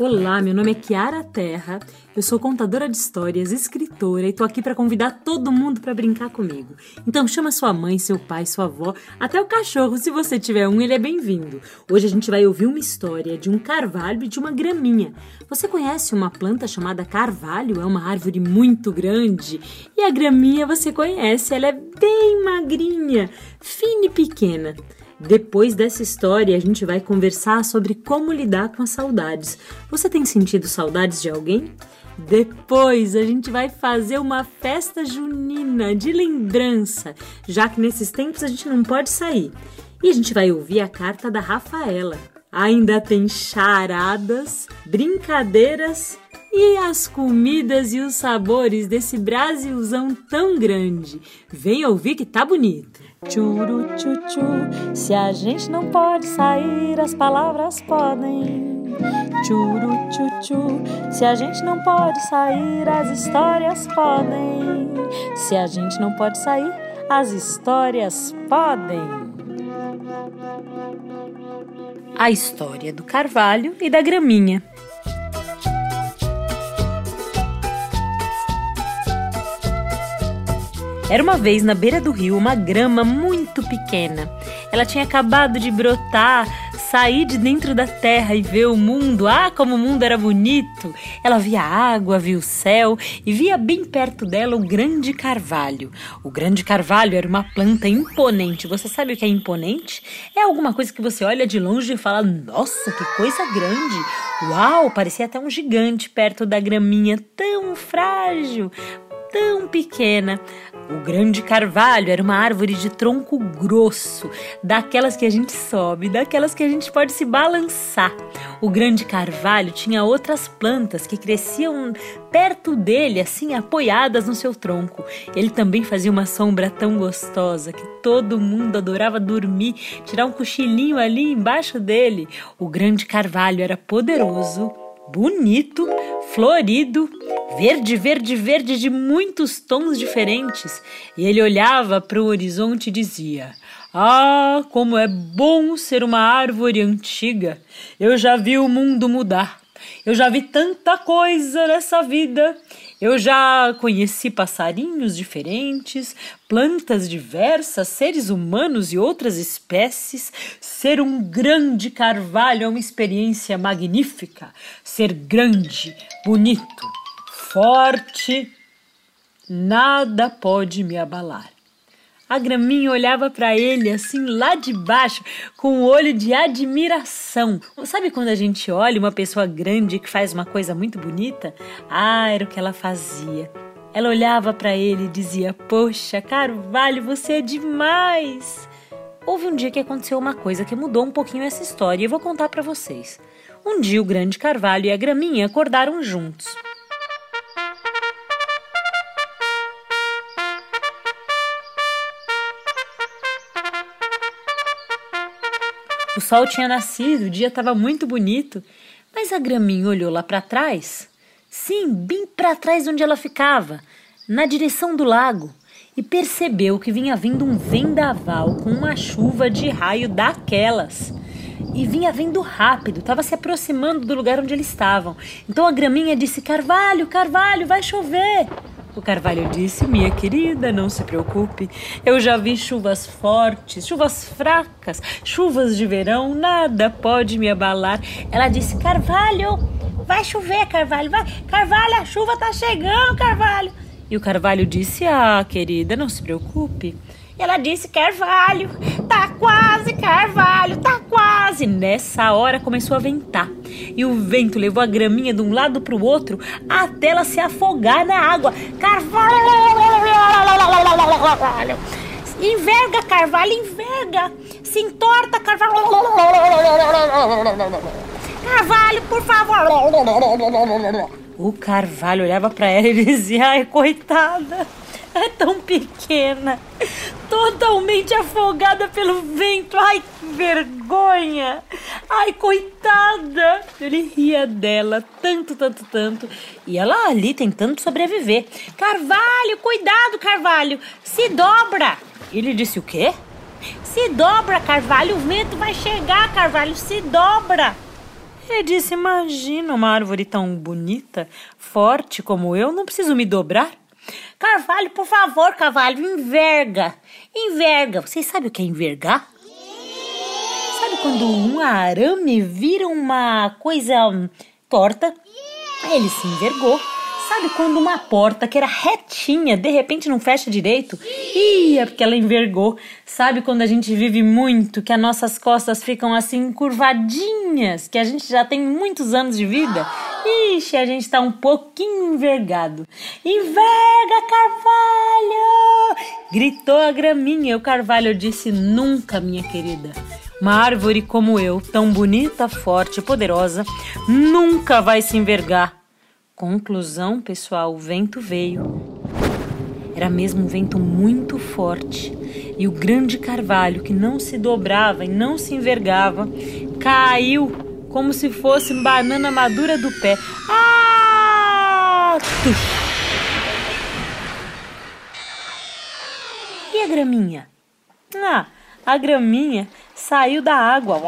Olá, meu nome é Kiara Terra, eu sou contadora de histórias, escritora e tô aqui para convidar todo mundo para brincar comigo. Então chama sua mãe, seu pai, sua avó, até o cachorro, se você tiver um, ele é bem-vindo. Hoje a gente vai ouvir uma história de um carvalho e de uma graminha. Você conhece uma planta chamada carvalho? É uma árvore muito grande. E a graminha você conhece, ela é bem magrinha, fina e pequena. Depois dessa história, a gente vai conversar sobre como lidar com as saudades. Você tem sentido saudades de alguém? Depois a gente vai fazer uma festa junina de lembrança, já que nesses tempos a gente não pode sair. E a gente vai ouvir a carta da Rafaela. Ainda tem charadas, brincadeiras e as comidas e os sabores desse Brasilzão tão grande. Vem ouvir que tá bonito. Churu tchu se a gente não pode sair, as palavras podem. Churu tchu se a gente não pode sair, as histórias podem. Se a gente não pode sair, as histórias podem. A história do carvalho e da graminha. Era uma vez na beira do rio uma grama muito pequena. Ela tinha acabado de brotar, sair de dentro da terra e ver o mundo. Ah, como o mundo era bonito! Ela via a água, via o céu e via bem perto dela o grande carvalho. O grande carvalho era uma planta imponente. Você sabe o que é imponente? É alguma coisa que você olha de longe e fala: Nossa, que coisa grande! Uau, parecia até um gigante perto da graminha tão frágil tão pequena. O grande carvalho era uma árvore de tronco grosso, daquelas que a gente sobe, daquelas que a gente pode se balançar. O grande carvalho tinha outras plantas que cresciam perto dele, assim apoiadas no seu tronco. Ele também fazia uma sombra tão gostosa que todo mundo adorava dormir, tirar um cochilinho ali embaixo dele. O grande carvalho era poderoso, bonito, florido verde, verde, verde de muitos tons diferentes, e ele olhava para o horizonte e dizia: Ah, como é bom ser uma árvore antiga! Eu já vi o mundo mudar. Eu já vi tanta coisa nessa vida. Eu já conheci passarinhos diferentes, plantas diversas, seres humanos e outras espécies. Ser um grande carvalho é uma experiência magnífica. Ser grande, bonito, forte, nada pode me abalar. A graminha olhava para ele assim lá de baixo, com um olho de admiração. Sabe quando a gente olha uma pessoa grande que faz uma coisa muito bonita? Ah, era o que ela fazia. Ela olhava para ele e dizia: Poxa, Carvalho, você é demais! Houve um dia que aconteceu uma coisa que mudou um pouquinho essa história e eu vou contar para vocês. Um dia o grande Carvalho e a Graminha acordaram juntos. O sol tinha nascido, o dia estava muito bonito, mas a graminha olhou lá para trás. Sim, bem para trás onde ela ficava, na direção do lago, e percebeu que vinha vindo um vendaval com uma chuva de raio daquelas. E vinha vindo rápido, estava se aproximando do lugar onde eles estavam. Então a graminha disse: Carvalho, Carvalho, vai chover. O Carvalho disse: Minha querida, não se preocupe. Eu já vi chuvas fortes, chuvas fracas, chuvas de verão, nada pode me abalar. Ela disse: Carvalho, vai chover, Carvalho, vai. Carvalho, a chuva tá chegando, Carvalho. E o Carvalho disse: Ah, querida, não se preocupe. E ela disse: Carvalho, quase, Carvalho, tá quase. Nessa hora começou a ventar. E o vento levou a graminha de um lado para o outro até ela se afogar na água. Carvalho! Enverga, Carvalho, enverga! Se entorta, Carvalho! Carvalho, por favor! O Carvalho olhava para ela e dizia: Ai, coitada! É tão pequena, totalmente afogada pelo vento. Ai, que vergonha! Ai, coitada! Ele ria dela tanto, tanto, tanto. E ela ali tentando sobreviver. Carvalho, cuidado, Carvalho! Se dobra! Ele disse o quê? Se dobra, Carvalho, o vento vai chegar, Carvalho, se dobra! Ele disse: Imagina uma árvore tão bonita, forte como eu, não preciso me dobrar. Carvalho, por favor, Carvalho, enverga. Enverga. Vocês sabem o que é envergar? Sabe quando um arame vira uma coisa torta? Ele se envergou. Sabe quando uma porta que era retinha, de repente não fecha direito? Ih, é porque ela envergou. Sabe quando a gente vive muito, que as nossas costas ficam assim curvadinhas, que a gente já tem muitos anos de vida? Ixi, a gente tá um pouquinho envergado. Enverga, Carvalho! Gritou a graminha. O Carvalho disse: Nunca, minha querida. Uma árvore como eu, tão bonita, forte e poderosa, nunca vai se envergar. Conclusão, pessoal, o vento veio. Era mesmo um vento muito forte, e o grande carvalho, que não se dobrava e não se envergava, caiu como se fosse banana madura do pé. Ah! E a graminha? Ah, a graminha saiu da água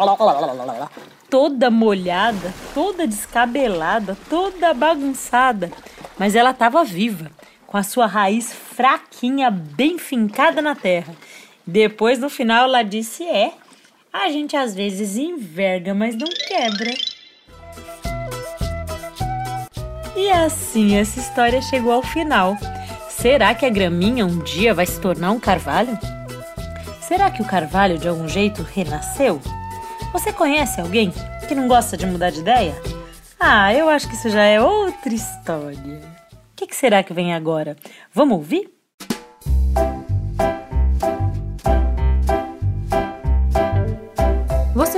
toda molhada, toda descabelada, toda bagunçada, mas ela estava viva, com a sua raiz fraquinha bem fincada na terra. Depois, no final, ela disse: É, a gente às vezes enverga, mas não quebra. E assim essa história chegou ao final. Será que a graminha um dia vai se tornar um carvalho? Será que o carvalho de algum jeito renasceu? Você conhece alguém que não gosta de mudar de ideia? Ah, eu acho que isso já é outra história. O que, que será que vem agora? Vamos ouvir?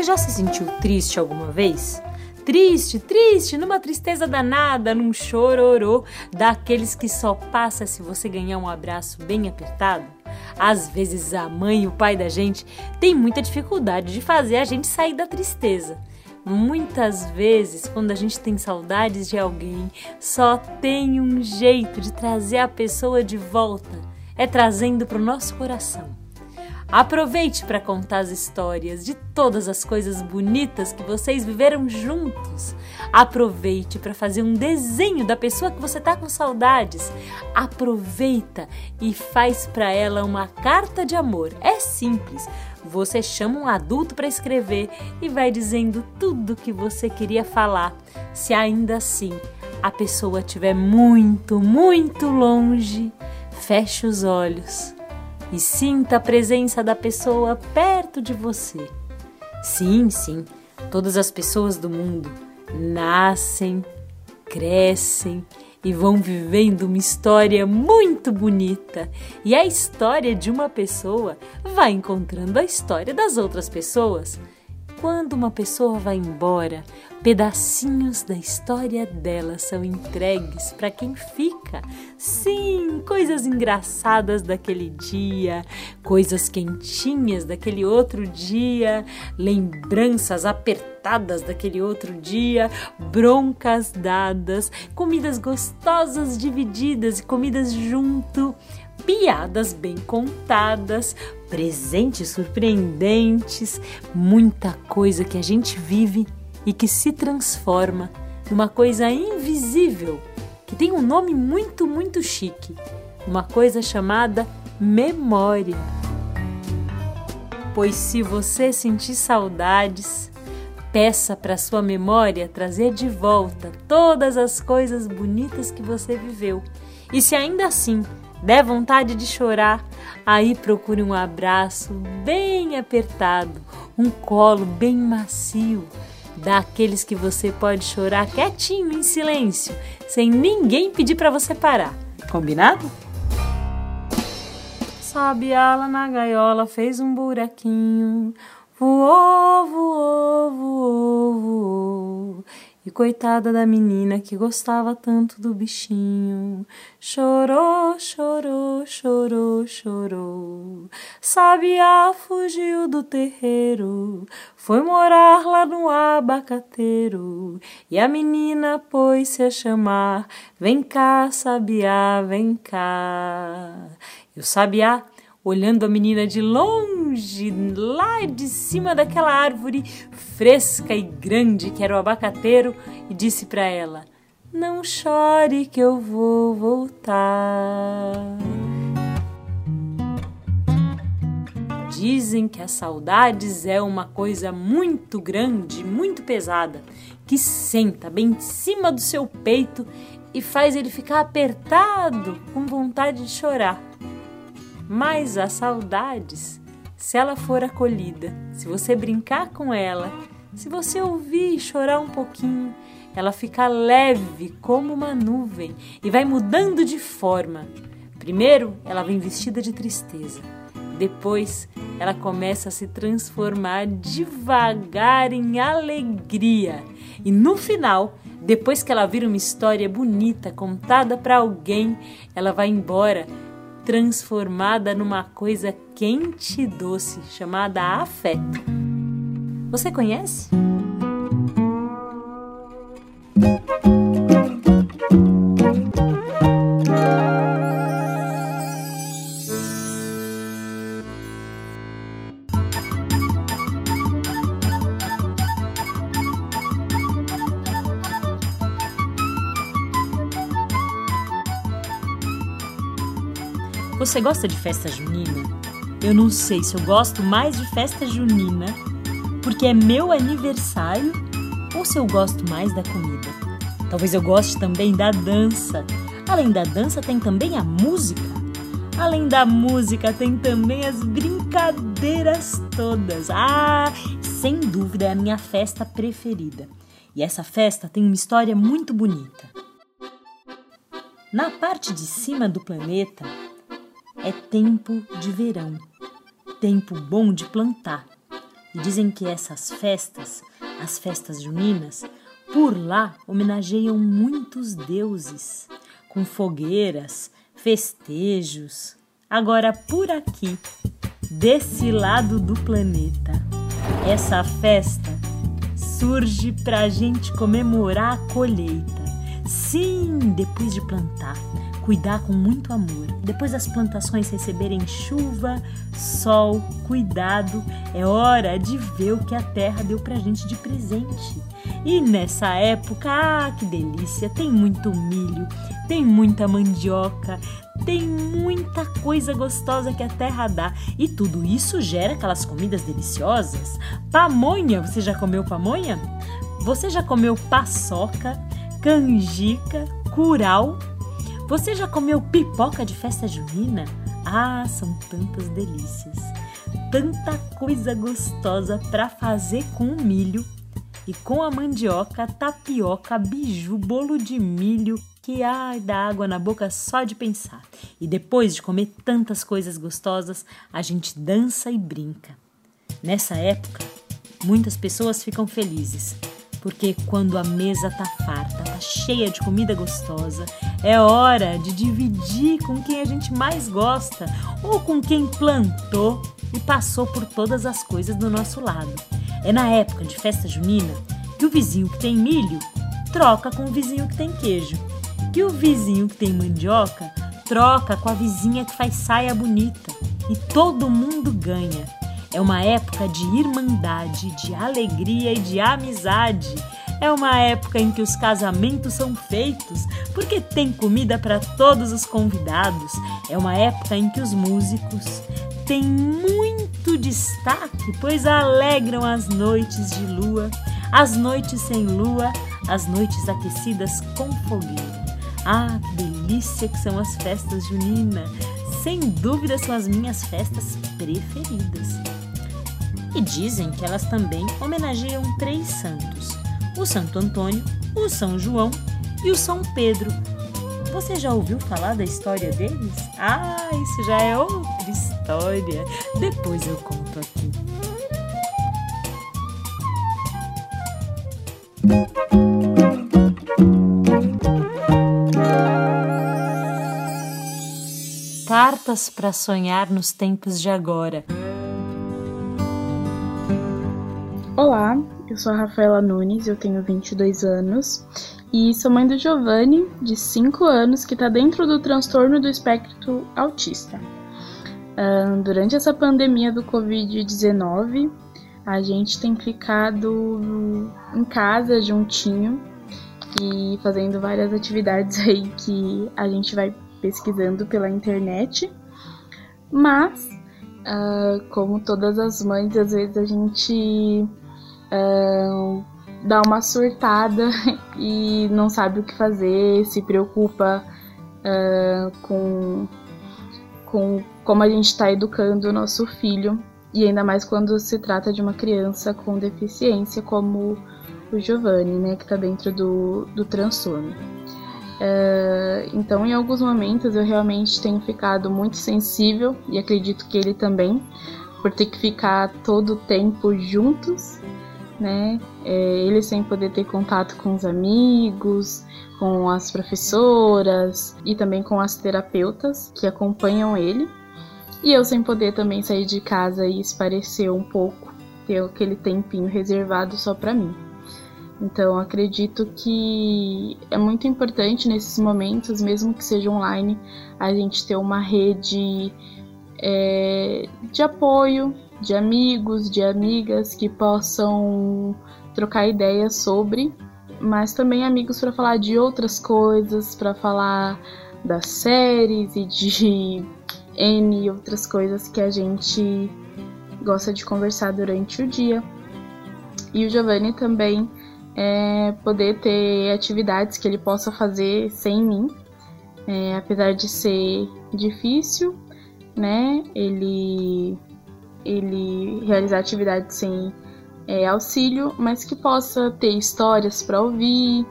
Você já se sentiu triste alguma vez? Triste, triste, numa tristeza danada, num chororô, daqueles que só passa se você ganhar um abraço bem apertado? Às vezes a mãe e o pai da gente têm muita dificuldade de fazer a gente sair da tristeza. Muitas vezes, quando a gente tem saudades de alguém, só tem um jeito de trazer a pessoa de volta: é trazendo para o nosso coração. Aproveite para contar as histórias de todas as coisas bonitas que vocês viveram juntos. Aproveite para fazer um desenho da pessoa que você está com saudades. Aproveita e faz para ela uma carta de amor. É simples. Você chama um adulto para escrever e vai dizendo tudo o que você queria falar. Se ainda assim a pessoa estiver muito, muito longe, feche os olhos e sinta a presença da pessoa perto de você. Sim, sim, todas as pessoas do mundo nascem, crescem e vão vivendo uma história muito bonita. E a história de uma pessoa vai encontrando a história das outras pessoas. Quando uma pessoa vai embora, pedacinhos da história dela são entregues para quem fica. Sim, coisas engraçadas daquele dia, coisas quentinhas daquele outro dia, lembranças apertadas daquele outro dia, broncas dadas, comidas gostosas divididas e comidas junto piadas bem contadas, presentes surpreendentes, muita coisa que a gente vive e que se transforma numa coisa invisível, que tem um nome muito, muito chique, uma coisa chamada memória. Pois se você sentir saudades, peça para sua memória trazer de volta todas as coisas bonitas que você viveu. E se ainda assim der vontade de chorar, aí procure um abraço bem apertado, um colo bem macio, daqueles que você pode chorar quietinho, em silêncio, sem ninguém pedir para você parar. Combinado? Sobe ala na gaiola, fez um buraquinho, voou, voou, voou, voou. E coitada da menina que gostava tanto do bichinho, chorou, chorou, chorou, chorou. Sabiá fugiu do terreiro, foi morar lá no abacateiro. E a menina pôs-se a chamar: Vem cá, Sabiá, vem cá. E o Sabiá olhando a menina de longe, lá de cima daquela árvore fresca e grande que era o abacateiro, e disse para ela: Não chore que eu vou voltar. Dizem que as saudades é uma coisa muito grande, muito pesada, que senta bem em cima do seu peito e faz ele ficar apertado, com vontade de chorar mas as saudades, se ela for acolhida, se você brincar com ela, se você ouvir e chorar um pouquinho, ela fica leve como uma nuvem e vai mudando de forma. Primeiro, ela vem vestida de tristeza. Depois, ela começa a se transformar devagar em alegria. E no final, depois que ela vira uma história bonita contada para alguém, ela vai embora transformada numa coisa quente e doce chamada afeto. Você conhece? Você gosta de festa junina? Eu não sei se eu gosto mais de festa junina porque é meu aniversário ou se eu gosto mais da comida. Talvez eu goste também da dança. Além da dança, tem também a música. Além da música, tem também as brincadeiras todas. Ah, sem dúvida é a minha festa preferida. E essa festa tem uma história muito bonita. Na parte de cima do planeta é tempo de verão, tempo bom de plantar. E dizem que essas festas, as festas juninas, por lá homenageiam muitos deuses, com fogueiras, festejos. Agora por aqui, desse lado do planeta, essa festa surge para a gente comemorar a colheita. Sim, depois de plantar, cuidar com muito amor. Depois das plantações receberem chuva, sol, cuidado, é hora de ver o que a terra deu pra gente de presente. E nessa época, ah, que delícia! Tem muito milho, tem muita mandioca, tem muita coisa gostosa que a terra dá. E tudo isso gera aquelas comidas deliciosas. Pamonha, você já comeu pamonha? Você já comeu paçoca, canjica, curau você já comeu pipoca de festa junina? Ah, são tantas delícias. Tanta coisa gostosa para fazer com o milho e com a mandioca, tapioca, biju, bolo de milho, que ai, dá água na boca só de pensar. E depois de comer tantas coisas gostosas, a gente dança e brinca. Nessa época, muitas pessoas ficam felizes porque quando a mesa tá farta, tá cheia de comida gostosa, é hora de dividir com quem a gente mais gosta ou com quem plantou e passou por todas as coisas do nosso lado. É na época de festa junina que o vizinho que tem milho troca com o vizinho que tem queijo, que o vizinho que tem mandioca troca com a vizinha que faz saia bonita e todo mundo ganha. É uma época de irmandade, de alegria e de amizade. É uma época em que os casamentos são feitos porque tem comida para todos os convidados. É uma época em que os músicos têm muito destaque, pois alegram as noites de lua, as noites sem lua, as noites aquecidas com fogueira. Ah, que delícia que são as festas juninas! Sem dúvida são as minhas festas preferidas e dizem que elas também homenageiam três santos: o Santo Antônio, o São João e o São Pedro. Você já ouviu falar da história deles? Ah, isso já é outra história. Depois eu conto aqui. Cartas para sonhar nos tempos de agora. Olá, eu sou a Rafaela Nunes, eu tenho 22 anos e sou mãe do Giovanni, de 5 anos, que está dentro do transtorno do espectro autista. Uh, durante essa pandemia do Covid-19, a gente tem ficado em casa juntinho e fazendo várias atividades aí que a gente vai pesquisando pela internet. Mas, uh, como todas as mães, às vezes a gente dá uma surtada e não sabe o que fazer, se preocupa com, com como a gente está educando o nosso filho, e ainda mais quando se trata de uma criança com deficiência, como o Giovanni, né, que está dentro do, do transtorno. Então, em alguns momentos, eu realmente tenho ficado muito sensível, e acredito que ele também, por ter que ficar todo o tempo juntos né? É, ele sem poder ter contato com os amigos, com as professoras e também com as terapeutas que acompanham ele. E eu sem poder também sair de casa e esparecer um pouco, ter aquele tempinho reservado só para mim. Então acredito que é muito importante nesses momentos, mesmo que seja online, a gente ter uma rede é, de apoio, de amigos, de amigas que possam trocar ideias sobre, mas também amigos para falar de outras coisas, para falar das séries e de N outras coisas que a gente gosta de conversar durante o dia. E o Giovanni também é, poder ter atividades que ele possa fazer sem mim, é, apesar de ser difícil, né? Ele ele realizar atividades sem é, auxílio, mas que possa ter histórias para ouvir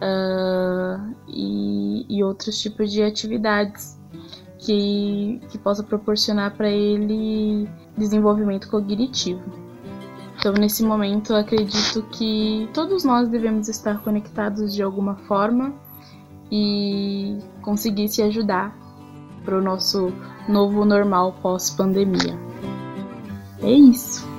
uh, e, e, outros tipos de atividades que, que possa proporcionar para ele desenvolvimento cognitivo. Então, nesse momento, acredito que todos nós devemos estar conectados de alguma forma e conseguir se ajudar para o nosso novo normal pós-pandemia. É isso.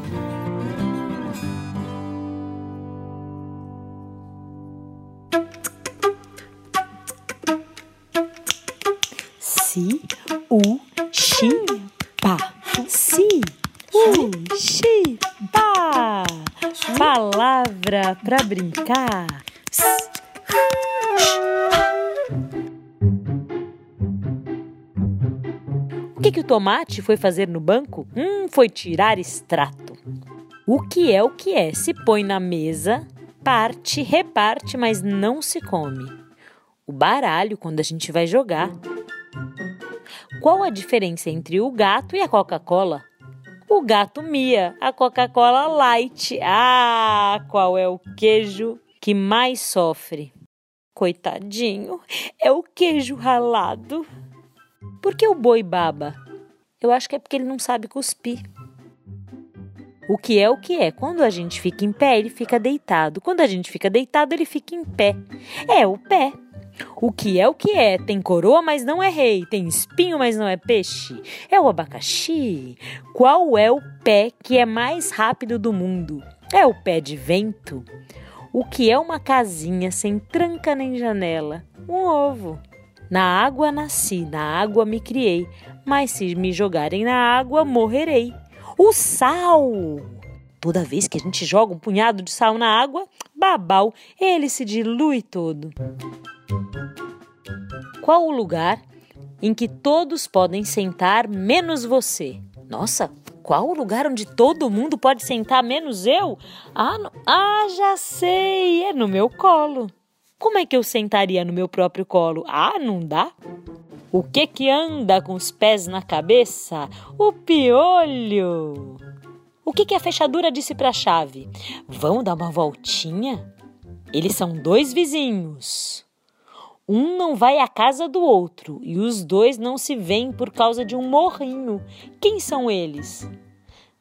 Tomate foi fazer no banco? Hum, foi tirar extrato. O que é o que é? Se põe na mesa, parte, reparte, mas não se come. O baralho quando a gente vai jogar. Qual a diferença entre o gato e a Coca-Cola? O gato Mia, a Coca-Cola Light. Ah, qual é o queijo que mais sofre? Coitadinho, é o queijo ralado. Por que o boi baba? Eu acho que é porque ele não sabe cuspir. O que é o que é? Quando a gente fica em pé, ele fica deitado. Quando a gente fica deitado, ele fica em pé. É o pé. O que é o que é? Tem coroa, mas não é rei. Tem espinho, mas não é peixe. É o abacaxi. Qual é o pé que é mais rápido do mundo? É o pé de vento. O que é uma casinha sem tranca nem janela? Um ovo. Na água nasci, na água me criei, mas se me jogarem na água, morrerei. O sal! Toda vez que a gente joga um punhado de sal na água, babau, ele se dilui todo. Qual o lugar em que todos podem sentar menos você? Nossa, qual o lugar onde todo mundo pode sentar menos eu? Ah, ah, já sei, é no meu colo. Como é que eu sentaria no meu próprio colo? Ah, não dá? O que que anda com os pés na cabeça? O piolho. O que que a fechadura disse para a chave? Vão dar uma voltinha? Eles são dois vizinhos. Um não vai à casa do outro e os dois não se veem por causa de um morrinho. Quem são eles?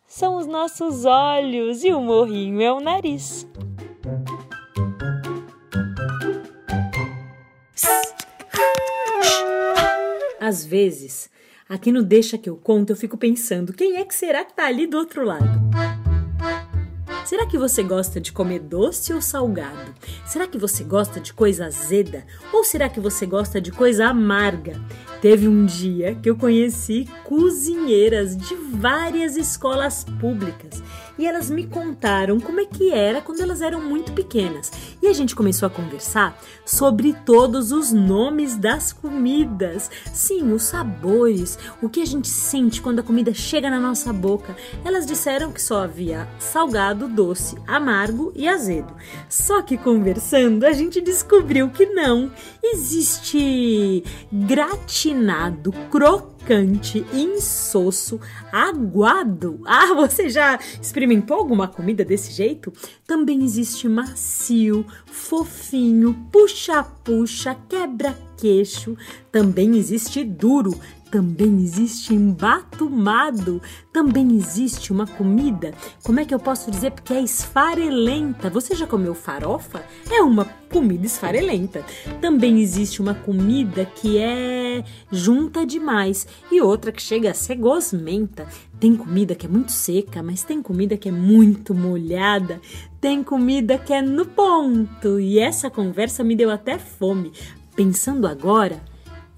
São os nossos olhos e o morrinho é o nariz. Às vezes, Aqui no Deixa que eu conto, eu fico pensando, quem é que será que tá ali do outro lado? Será que você gosta de comer doce ou salgado? Será que você gosta de coisa azeda? Ou será que você gosta de coisa amarga? Teve um dia que eu conheci cozinheiras de várias escolas públicas e elas me contaram como é que era quando elas eram muito pequenas. E a gente começou a conversar sobre todos os nomes das comidas. Sim, os sabores, o que a gente sente quando a comida chega na nossa boca. Elas disseram que só havia salgado, doce, amargo e azedo. Só que conversando, a gente descobriu que não. Existe gratinado, crocante, insosso, aguado. Ah, você já experimentou alguma comida desse jeito? Também existe macio, fofinho, puxa-puxa, quebra-queixo. Também existe duro, também existe embatumado, também existe uma comida, como é que eu posso dizer? Porque é esfarelenta. Você já comeu farofa? É uma comida esfarelenta. Também existe uma comida que é junta demais e outra que chega a ser gosmenta. Tem comida que é muito seca, mas tem comida que é muito molhada. Tem comida que é no ponto. E essa conversa me deu até fome. Pensando agora,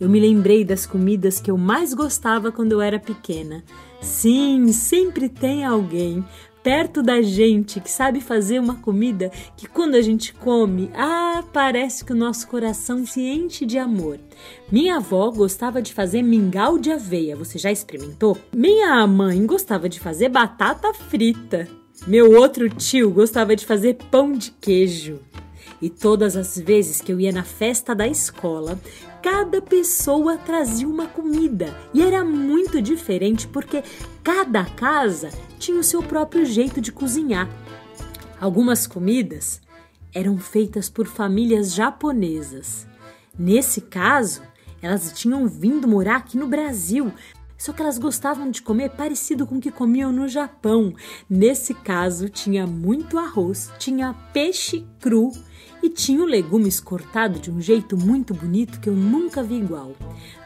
eu me lembrei das comidas que eu mais gostava quando eu era pequena. Sim, sempre tem alguém perto da gente que sabe fazer uma comida que quando a gente come, ah, parece que o nosso coração se enche de amor. Minha avó gostava de fazer mingau de aveia, você já experimentou? Minha mãe gostava de fazer batata frita. Meu outro tio gostava de fazer pão de queijo. E todas as vezes que eu ia na festa da escola, cada pessoa trazia uma comida e era muito diferente porque cada casa tinha o seu próprio jeito de cozinhar. Algumas comidas eram feitas por famílias japonesas. Nesse caso, elas tinham vindo morar aqui no Brasil, só que elas gostavam de comer parecido com o que comiam no Japão. Nesse caso, tinha muito arroz, tinha peixe cru e tinha o legumes cortado de um jeito muito bonito que eu nunca vi igual.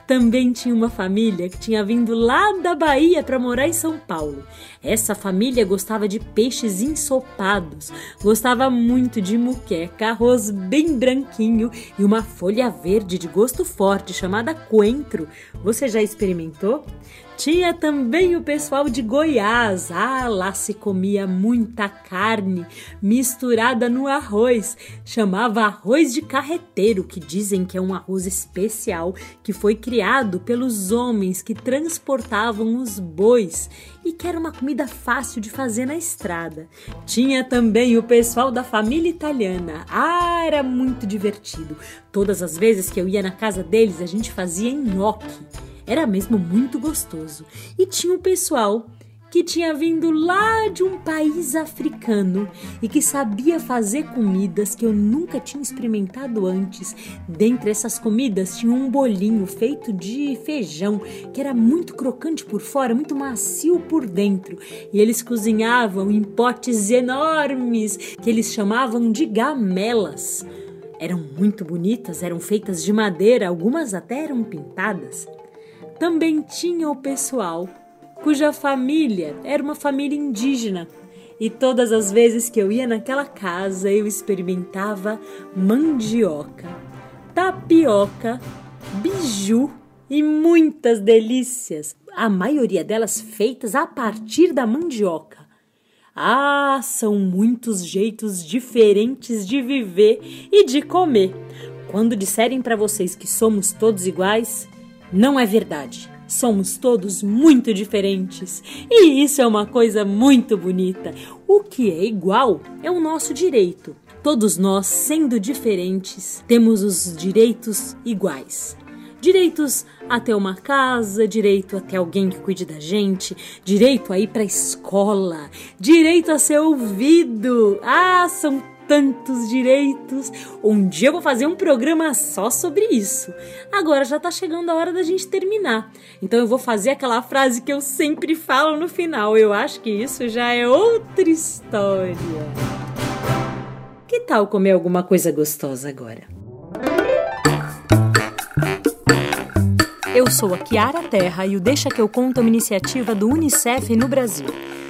Também tinha uma família que tinha vindo lá da Bahia para morar em São Paulo. Essa família gostava de peixes ensopados, gostava muito de muqueca, arroz bem branquinho e uma folha verde de gosto forte chamada coentro. Você já experimentou? Tinha também o pessoal de Goiás. Ah, lá se comia muita carne misturada no arroz. Chamava arroz de carreteiro, que dizem que é um arroz especial que foi criado pelos homens que transportavam os bois e que era uma comida fácil de fazer na estrada. Tinha também o pessoal da família italiana. Ah, era muito divertido. Todas as vezes que eu ia na casa deles, a gente fazia nhoque. Era mesmo muito gostoso. E tinha o pessoal que tinha vindo lá de um país africano e que sabia fazer comidas que eu nunca tinha experimentado antes. Dentre essas comidas tinha um bolinho feito de feijão que era muito crocante por fora, muito macio por dentro. E eles cozinhavam em potes enormes que eles chamavam de gamelas. Eram muito bonitas, eram feitas de madeira, algumas até eram pintadas também tinha o pessoal cuja família era uma família indígena. E todas as vezes que eu ia naquela casa, eu experimentava mandioca, tapioca, biju e muitas delícias, a maioria delas feitas a partir da mandioca. Ah, são muitos jeitos diferentes de viver e de comer. Quando disserem para vocês que somos todos iguais, não é verdade. Somos todos muito diferentes e isso é uma coisa muito bonita. O que é igual é o nosso direito. Todos nós, sendo diferentes, temos os direitos iguais. Direitos a ter uma casa, direito a ter alguém que cuide da gente, direito a ir para a escola, direito a ser ouvido. Ah, são tantos direitos. Um dia eu vou fazer um programa só sobre isso. Agora já tá chegando a hora da gente terminar. Então eu vou fazer aquela frase que eu sempre falo no final. Eu acho que isso já é outra história. Que tal comer alguma coisa gostosa agora? Eu sou a Kiara Terra e o Deixa que eu conto é uma iniciativa do UNICEF no Brasil.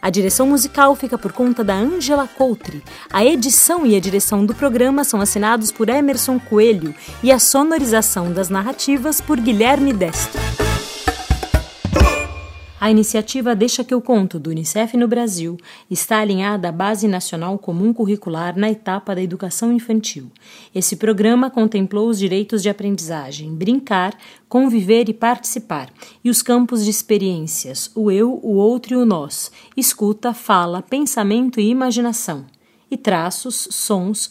A direção musical fica por conta da Angela Coutre. A edição e a direção do programa são assinados por Emerson Coelho e a sonorização das narrativas por Guilherme Destro. A iniciativa Deixa que eu conto do Unicef no Brasil está alinhada à Base Nacional Comum Curricular na etapa da educação infantil. Esse programa contemplou os direitos de aprendizagem, brincar, conviver e participar, e os campos de experiências, o eu, o outro e o nós, escuta, fala, pensamento e imaginação, e traços, sons,